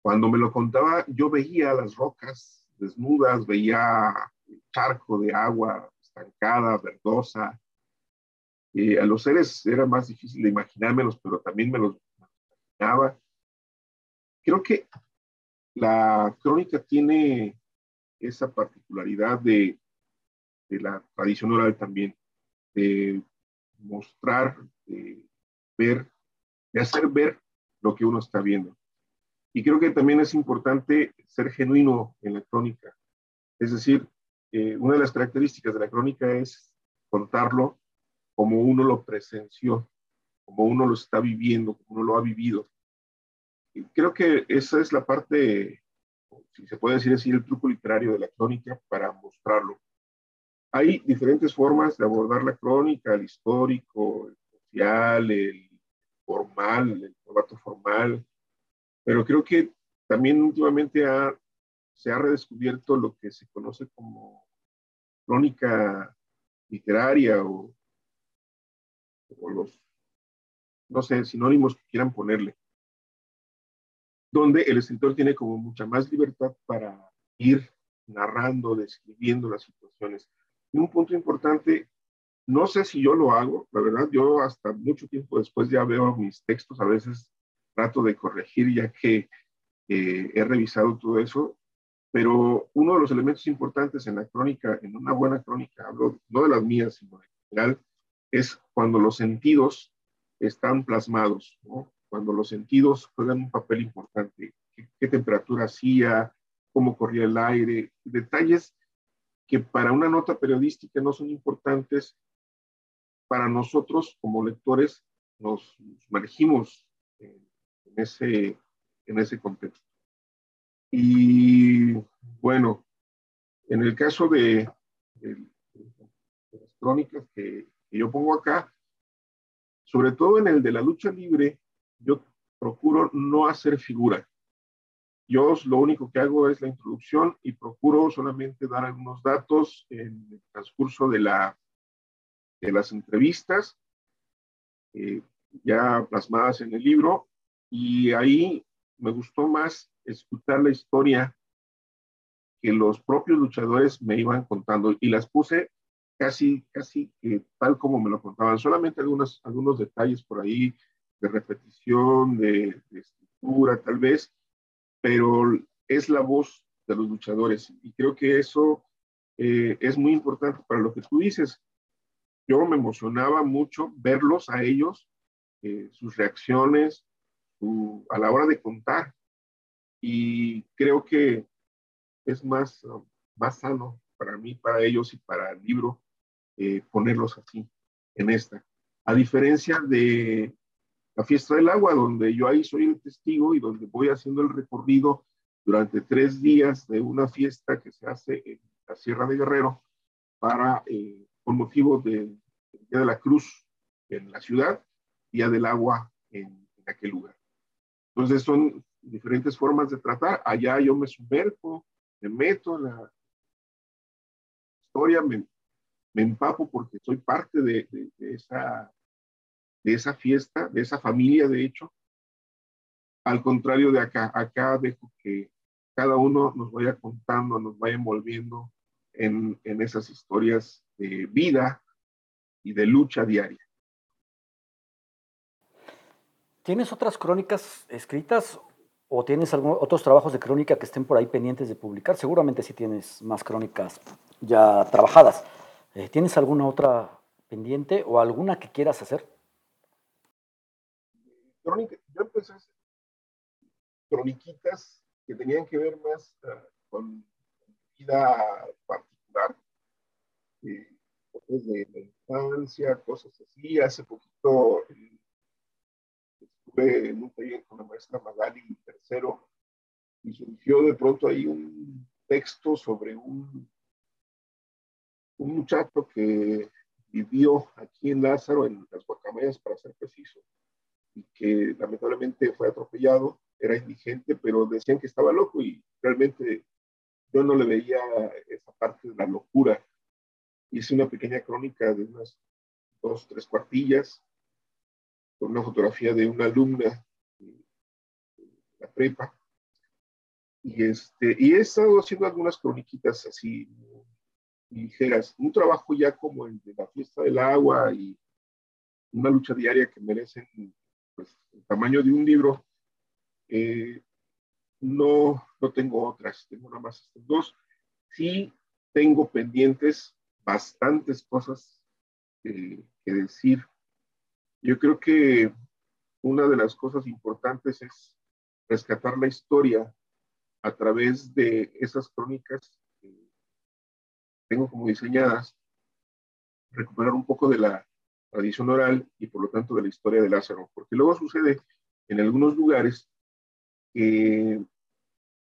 Cuando me lo contaba, yo veía las rocas desnudas, veía el charco de agua estancada, verdosa. Eh, a los seres era más difícil de imaginármelos, pero también me los imaginaba. Creo que la crónica tiene esa particularidad de, de la tradición oral también, de mostrar, de ver, de hacer ver lo que uno está viendo. Y creo que también es importante ser genuino en la crónica. Es decir, eh, una de las características de la crónica es contarlo como uno lo presenció, como uno lo está viviendo, como uno lo ha vivido. Y creo que esa es la parte, si se puede decir así, el truco literario de la crónica para mostrarlo. Hay diferentes formas de abordar la crónica, el histórico, el social, el formal, el formato formal, pero creo que también últimamente se ha redescubierto lo que se conoce como crónica literaria o, los, no sé, sinónimos que quieran ponerle, donde el escritor tiene como mucha más libertad para ir narrando, describiendo las situaciones. Y un punto importante, no sé si yo lo hago, la verdad, yo hasta mucho tiempo después ya veo mis textos, a veces trato de corregir ya que eh, he revisado todo eso pero uno de los elementos importantes en la crónica, en una buena crónica, hablo no de las mías, sino en general, es cuando los sentidos están plasmados, cuando los sentidos juegan un papel importante, qué, temperatura hacía, cómo corría el aire, detalles que para una nota periodística no son importantes, para nosotros como lectores nos sumergimos en, ese, en ese contexto. Y bueno, en el caso de, las crónicas que, yo pongo acá, sobre todo en el de la lucha libre, yo procuro no hacer figura. Yo lo único que hago es la introducción y procuro solamente dar algunos datos en el transcurso de, la, de las entrevistas, eh, ya plasmadas en el libro, y ahí me gustó más escuchar la historia que los propios luchadores me iban contando y las puse casi, casi tal como me lo contaban, solamente algunos, algunos detalles por ahí de repetición, de, escritura tal vez, pero es la voz de los luchadores y creo que eso eh, es muy importante para lo que tú dices. Yo me emocionaba mucho verlos a ellos, eh, sus reacciones, a la hora de contar. Y creo que es más, más sano para mí, para ellos y para el libro eh, ponerlos así, en esta. A diferencia de la fiesta del agua, donde yo ahí soy el testigo y donde voy haciendo el recorrido durante tres días de una fiesta que se hace en la Sierra de Guerrero para, eh, con motivo del Día de la Cruz en la ciudad, Día del Agua en aquel lugar. Entonces son diferentes formas de tratar. Allá yo me sumerjo, me meto en la historia, me, empapo porque soy parte de, esa, de esa fiesta, de esa familia, de hecho. Al contrario de acá, acá dejo que cada uno nos vaya contando, nos vaya envolviendo en, en esas historias de vida y de lucha diaria. ¿Tienes otras crónicas escritas o tienes otros trabajos de crónica que estén por ahí pendientes de publicar? Seguramente sí tienes más crónicas ya trabajadas. Eh, ¿Tienes alguna otra pendiente o alguna que quieras hacer? Crónica, yo empecé a hacer croniquitas que tenían que ver más uh, con vida particular, eh, de la infancia, cosas así. Hace poquito estuve en un taller con la maestra Magali tercero y surgió de pronto ahí un texto sobre un, un muchacho que vivió aquí en Lázaro, en las Guacamayas, para ser preciso, y que lamentablemente fue atropellado, era indigente, pero decían que estaba loco y realmente yo no le veía esa parte de la locura. hice una pequeña crónica de unas dos, tres cuartillas, con una fotografía de una alumna de la prepa. Y, este, y he estado haciendo algunas croniquitas así ligeras, un trabajo ya como el de la fiesta del agua y una lucha diaria que merecen pues, el tamaño de un libro. Eh, no, no tengo otras, tengo nada más estas dos. Sí tengo pendientes bastantes cosas que decir. Yo creo que una de las cosas importantes es rescatar la historia a través de esas crónicas tengo como diseñadas, recuperar un poco de la tradición oral y por lo tanto de la historia de Lázaro, porque luego sucede en algunos lugares que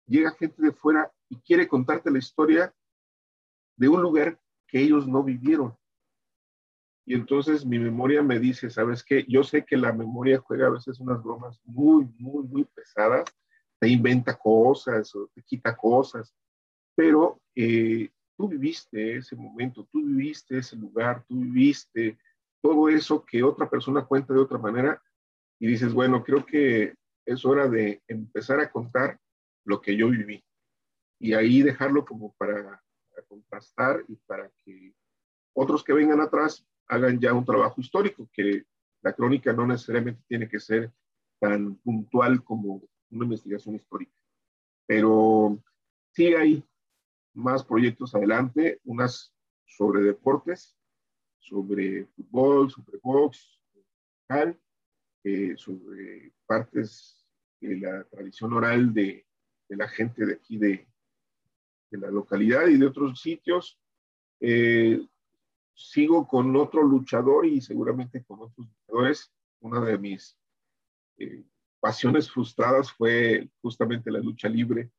llega gente de fuera y quiere contarte la historia de un lugar que ellos no vivieron. Y entonces mi memoria me dice, ¿sabes qué? Yo sé que la memoria juega a veces unas bromas muy, muy, muy pesadas, te inventa cosas o te quita cosas, pero eh, tú viviste ese momento, tú viviste ese lugar, tú viviste todo eso que otra persona cuenta de otra manera y dices, bueno, creo que es hora de empezar a contar lo que yo viví y ahí dejarlo como para contrastar y para que otros que vengan atrás hagan ya un trabajo histórico, que la crónica no necesariamente tiene que ser tan puntual como una investigación histórica. Pero sí hay más proyectos adelante, unas sobre deportes, sobre fútbol, sobre box, eh, sobre partes de la tradición oral de, de la gente de aquí de, de la localidad y de otros sitios. Eh, sigo con otro luchador y seguramente con otros luchadores. Una de mis eh, pasiones frustradas fue justamente la lucha libre.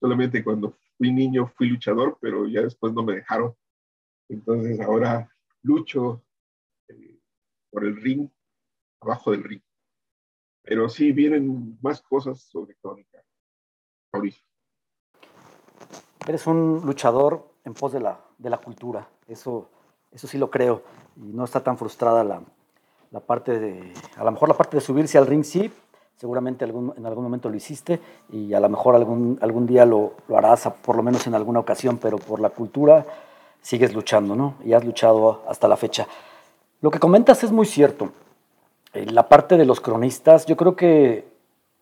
Solamente cuando fui niño fui luchador, pero ya después no me dejaron. Entonces ahora lucho eh, por el ring, abajo del ring. Pero sí vienen más cosas sobre crónica. Mauricio. Eres un luchador en pos de la, de la cultura. Eso, eso sí lo creo. Y no está tan frustrada la, la parte de, a lo mejor la parte de subirse al ring sí, seguramente en algún momento lo hiciste y a lo mejor algún, algún día lo, lo, harás, por lo menos en alguna ocasión, pero por la cultura sigues luchando, ¿no? Y has luchado hasta la fecha. Lo que comentas es muy cierto. Eh, la parte de los cronistas, yo creo que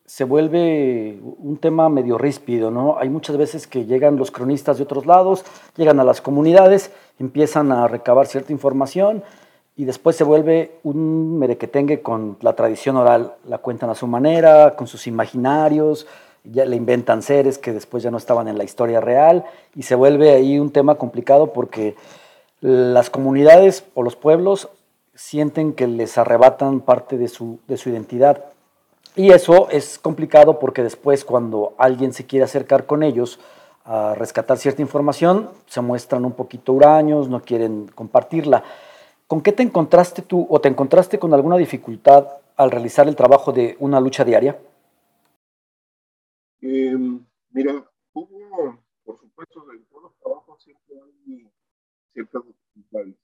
se vuelve un tema medio ríspido, ¿no? Hay muchas veces que llegan los cronistas de otros lados, llegan a las comunidades, empiezan a recabar cierta información y después se vuelve un merequetengue con la tradición oral. La cuentan a su manera, con sus imaginarios, ya le inventan seres que después ya no estaban en la historia real y se vuelve ahí un tema complicado porque las comunidades o los pueblos sienten que les arrebatan parte de su, de su identidad y eso es complicado porque después cuando alguien se quiere acercar con ellos a rescatar cierta información, se muestran un poquito huraños, no quieren compartirla. ¿Con qué te encontraste tú o te encontraste con alguna dificultad al realizar el trabajo de una lucha diaria? Em, mira, hubo, por supuesto, en todos los trabajos siempre hay ciertas dificultades.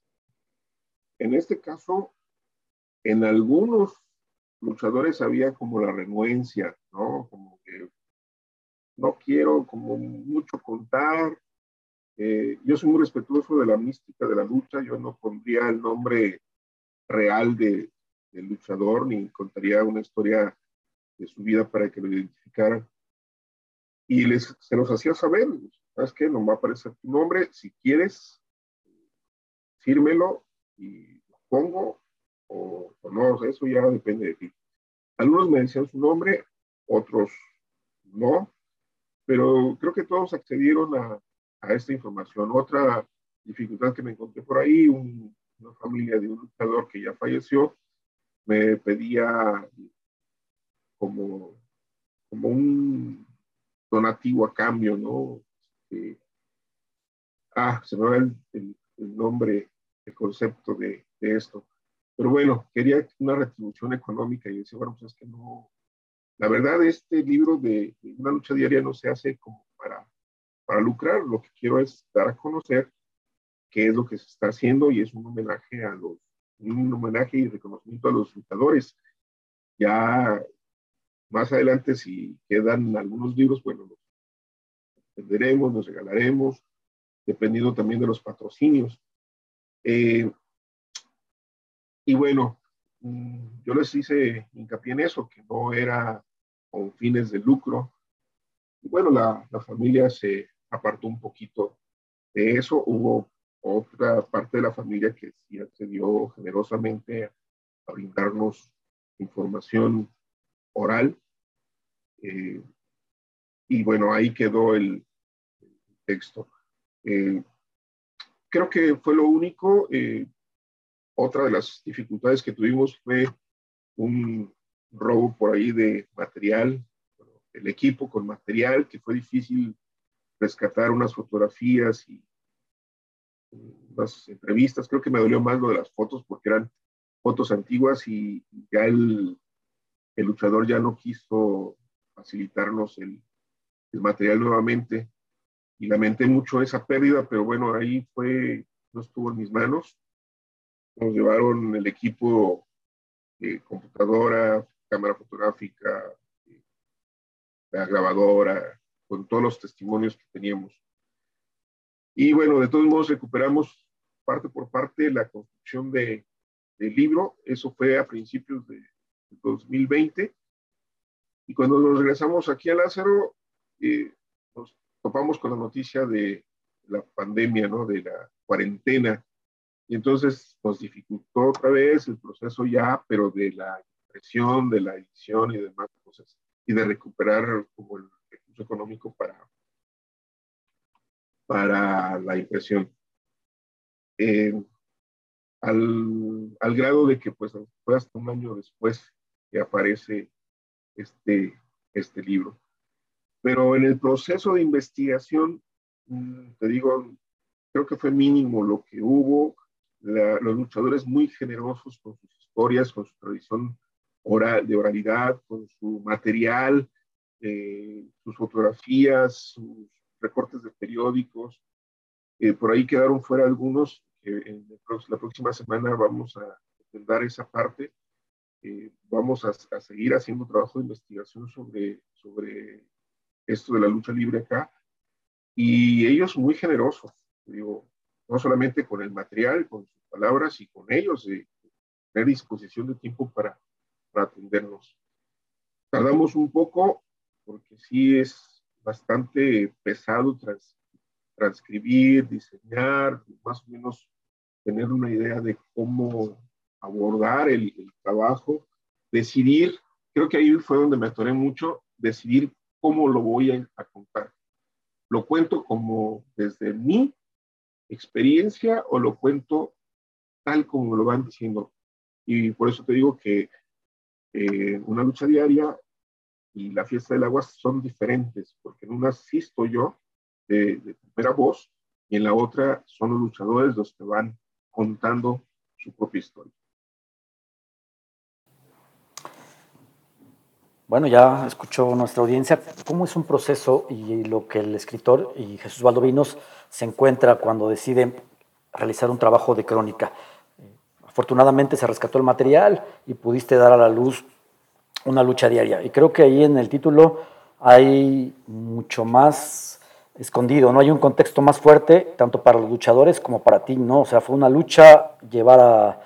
En este caso, en algunos luchadores había como la renuencia, ¿no? Como que no quiero como mucho contar. Eh, yo soy muy respetuoso de la mística de la lucha, yo no pondría el nombre real de, del luchador ni contaría una historia de su vida para que lo identificaran. Y les, se los hacía saber, ¿sabes qué? No va a aparecer tu nombre, si quieres, fírmelo y lo pongo o, no, eso ya depende de ti. Algunos me decían su nombre, otros no, pero creo que todos accedieron a, a esta información. Otra dificultad que me encontré por ahí, una familia de un luchador que ya falleció, me pedía como, como un donativo a cambio, ¿no? Este, ah, se me va el, el, nombre, el concepto de, de esto. Pero bueno, quería una retribución económica y decía, bueno, pues es que no, la verdad, este libro de, una lucha diaria no se hace como para, lucrar, lo que quiero es dar a conocer qué es lo que se está haciendo y es un homenaje a los, un homenaje y reconocimiento a los luchadores. Ya más adelante, si quedan algunos libros, bueno, los venderemos, nos regalaremos, dependiendo también de los patrocinios. Eh, y bueno, mm, yo les hice hincapié en eso, que no era con fines de lucro. Y bueno, la, la familia se apartó un poquito de eso. Hubo otra parte de la familia que sí accedió generosamente a brindarnos información oral. Eh, y bueno, ahí quedó el, texto. Eh, creo que fue lo único. Eh, otra de las dificultades que tuvimos fue un robo por ahí de material, el equipo con material, que fue difícil rescatar unas fotografías y unas entrevistas. Creo que me dolió más lo de las fotos porque eran fotos antiguas y ya el, el luchador ya no quiso facilitarnos el, el, material nuevamente. Y lamenté mucho esa pérdida, pero bueno, ahí fue, no estuvo en mis manos. Nos llevaron el equipo, de computadora, cámara fotográfica, la grabadora, con todos los testimonios que teníamos. Y bueno, de todos modos recuperamos parte por parte la construcción de, del libro. Eso fue a principios de 2020. Y cuando nos regresamos aquí a Lázaro, eh, nos topamos con la noticia de la pandemia, ¿no? De la cuarentena. Y entonces nos dificultó otra vez el proceso ya, pero de la impresión, de la edición y demás cosas. Y de recuperar como el recurso económico para para la impresión. Eh, al, al, grado de que pues fue hasta un año después que aparece este, este libro. Pero en el proceso de investigación, mm, te digo, creo que fue mínimo lo que hubo. los luchadores muy generosos con sus historias, con su tradición oral, de oralidad, con su material, eh, sus fotografías, sus recortes de periódicos. Eh, por ahí quedaron fuera algunos. en la próxima semana vamos a dar esa parte. Eh, vamos a, a, seguir haciendo trabajo de investigación sobre, sobre esto de la lucha libre acá. Y ellos muy generosos, digo, no solamente con el material, con sus palabras y con ellos, de tener disposición de tiempo para, para atendernos. Tardamos un poco porque sí es bastante pesado transcribir, diseñar, más o menos tener una idea de cómo abordar el, trabajo, decidir, creo que ahí fue donde me atoré mucho, decidir cómo lo voy a, a contar. ¿Lo cuento como desde mi experiencia o lo cuento tal como lo van diciendo? Y por eso te digo que eh, una lucha diaria y la fiesta del agua son diferentes, porque en una asisto yo de, de, primera voz y en la otra son los luchadores los que van contando su propia historia. Bueno, ya escuchó nuestra audiencia cómo es un proceso y lo que el escritor y Jesús Valdovinos se encuentra cuando decide realizar un trabajo de crónica. Afortunadamente se rescató el material y pudiste dar a la luz una lucha diaria. Y creo que ahí en el título hay mucho más escondido, ¿no? Hay un contexto más fuerte, tanto para los luchadores como para ti, ¿no? O sea, fue una lucha llevar a,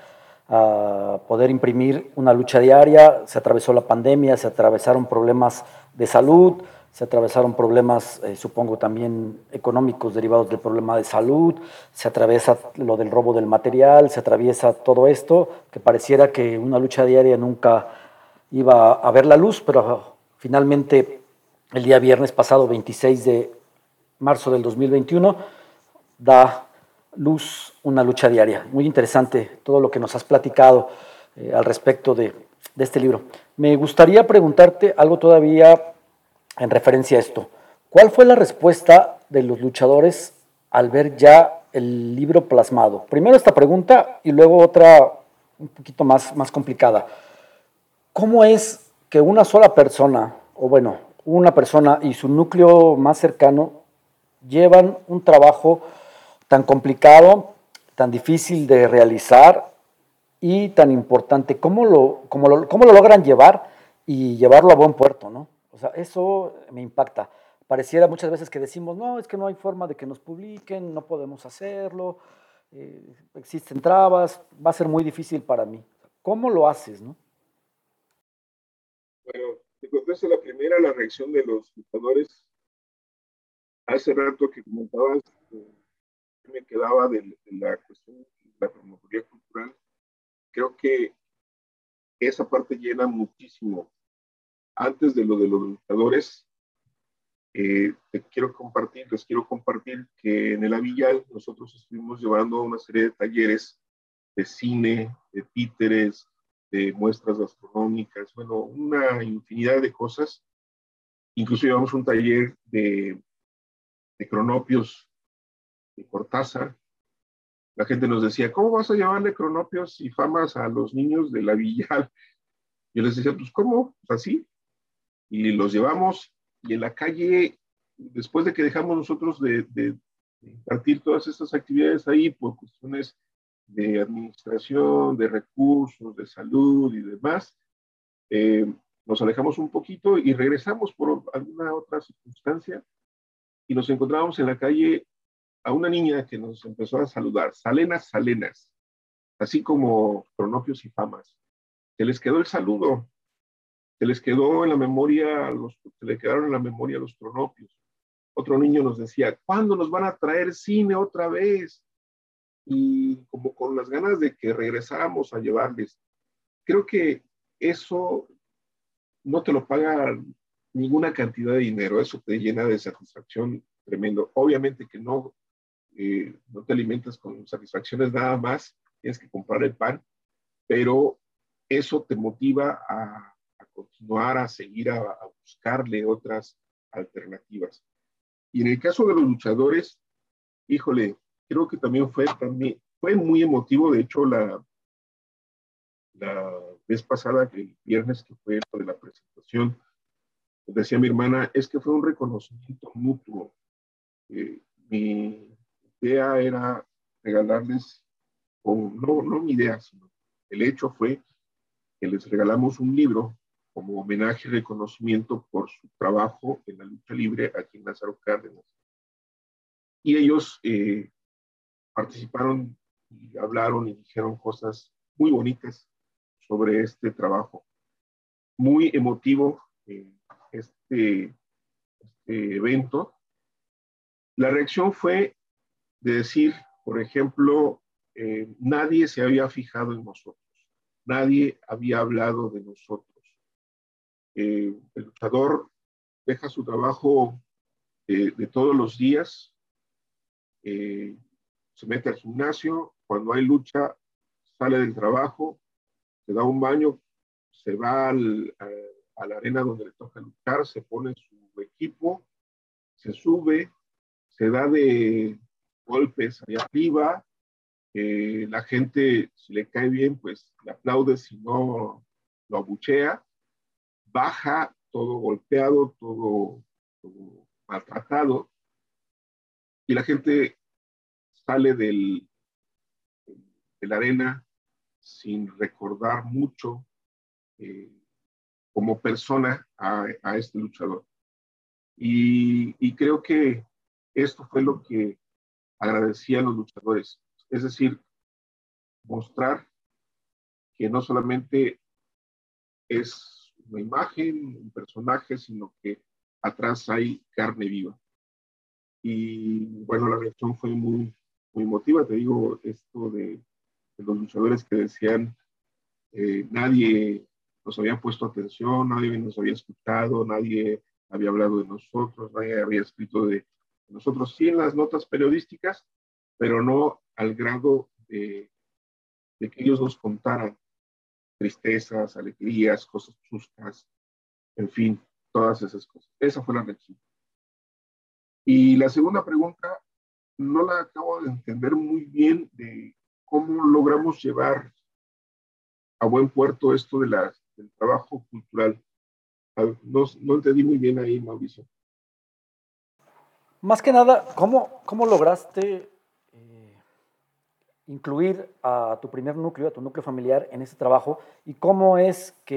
poder imprimir una lucha diaria, se atravesó la pandemia, se atravesaron problemas de salud, se atravesaron problemas, eh, supongo, también económicos derivados del problema de salud, se atraviesa lo del robo del material, se atraviesa todo esto, que pareciera que una lucha diaria nunca iba a ver la luz, pero finalmente el día viernes pasado, 26 de marzo del 2021, da luz una lucha diaria. Muy interesante todo lo que nos has platicado eh, al respecto de, de este libro. Me gustaría preguntarte algo todavía en referencia a esto. ¿Cuál fue la respuesta de los luchadores al ver ya el libro plasmado? Primero esta pregunta y luego otra un poquito más, más complicada. ¿Cómo es que una sola persona, o bueno, una persona y su núcleo más cercano llevan un trabajo tan complicado, tan difícil de realizar y tan importante. ¿Cómo lo, cómo lo, cómo lo logran llevar y llevarlo a buen puerto, no? O sea, eso me impacta. Pareciera muchas veces que decimos, no, es que no hay forma de que nos publiquen, no podemos hacerlo, eh, existen trabas, va a ser muy difícil para mí. ¿Cómo lo haces, no? Bueno, te contesto la primera, la reacción de los jugadores. Hace rato que comentabas, eh, me quedaba de, la cuestión de la promotoría cultural. Creo que esa parte llena muchísimo. Antes de lo de los luchadores, eh, te quiero compartir, les quiero compartir que en el Avillal nosotros estuvimos llevando una serie de talleres de cine, de títeres, de muestras gastronómicas, bueno, una infinidad de cosas. Incluso llevamos un taller de, de cronopios de Cortázar. La gente nos decía, ¿cómo vas a llevarle cronopios y famas a los niños de la Villal? Yo les decía, pues, ¿cómo? Pues así. Y los llevamos y en la calle, después de que dejamos nosotros de, de, impartir todas estas actividades ahí por cuestiones de administración, de recursos, de salud y demás, eh, nos alejamos un poquito y regresamos por alguna otra circunstancia y nos encontramos en la calle a una niña que nos empezó a saludar, Salenas, Salenas, así como cronopios y famas. Se les quedó el saludo, se les quedó en la memoria, los, se le quedaron en la memoria los cronopios. Otro niño nos decía, ¿cuándo nos van a traer cine otra vez? Y como con las ganas de que regresáramos a llevarles. Creo que eso no te lo paga ninguna cantidad de dinero, eso te llena de satisfacción tremendo. Obviamente que no, eh, no te alimentas con satisfacciones nada más, tienes que comprar el pan, pero eso te motiva a continuar a seguir a, buscarle otras alternativas. Y en el caso de los luchadores, híjole, creo que también fue, también, fue muy emotivo, de hecho, la, la vez pasada, el viernes que fue de la presentación, decía mi hermana, es que fue un reconocimiento mutuo. Eh, mi idea era regalarles, o no, no mi idea, sino el hecho fue que les regalamos un libro como homenaje y reconocimiento por su trabajo en la lucha libre aquí en Lázaro Cárdenas. Y ellos eh, participaron y hablaron y dijeron cosas muy bonitas sobre este trabajo. Muy emotivo eh, este, este evento. La reacción fue de decir, por ejemplo, eh, nadie se había fijado en nosotros, nadie había hablado de nosotros eh, el luchador deja su trabajo de todos los días, se mete al gimnasio, cuando hay lucha sale del trabajo, se da un baño, se va a, la arena donde le toca luchar, se pone su equipo, se sube, se da de golpes allá arriba, la gente, si le cae bien, pues le aplaude, si no, lo abuchea, baja todo golpeado, todo, maltratado, y la gente sale del, de la arena sin recordar mucho eh, como persona a, este luchador. Y, y, creo que esto fue lo que agradecían los luchadores, es decir, mostrar que no solamente es una imagen, un personaje, sino que atrás hay carne viva. Y bueno, la reacción fue muy, muy emotiva, te digo, esto de, los luchadores que decían, eh, nadie nos había puesto atención, nadie nos había escuchado, nadie había hablado de nosotros, nadie había escrito de, nosotros, sí en las notas periodísticas, pero no al grado de, de que ellos nos contaran tristezas, alegrías, cosas chuscas, en fin, todas esas cosas. Esa fue la reacción. Y la segunda pregunta, no la acabo de entender muy bien de cómo logramos llevar a buen puerto esto de la, del trabajo cultural. No, no entendí muy bien ahí, Mauricio. Más que nada, ¿cómo, cómo lograste eh, incluir a tu primer núcleo, a tu núcleo familiar en este trabajo y cómo es que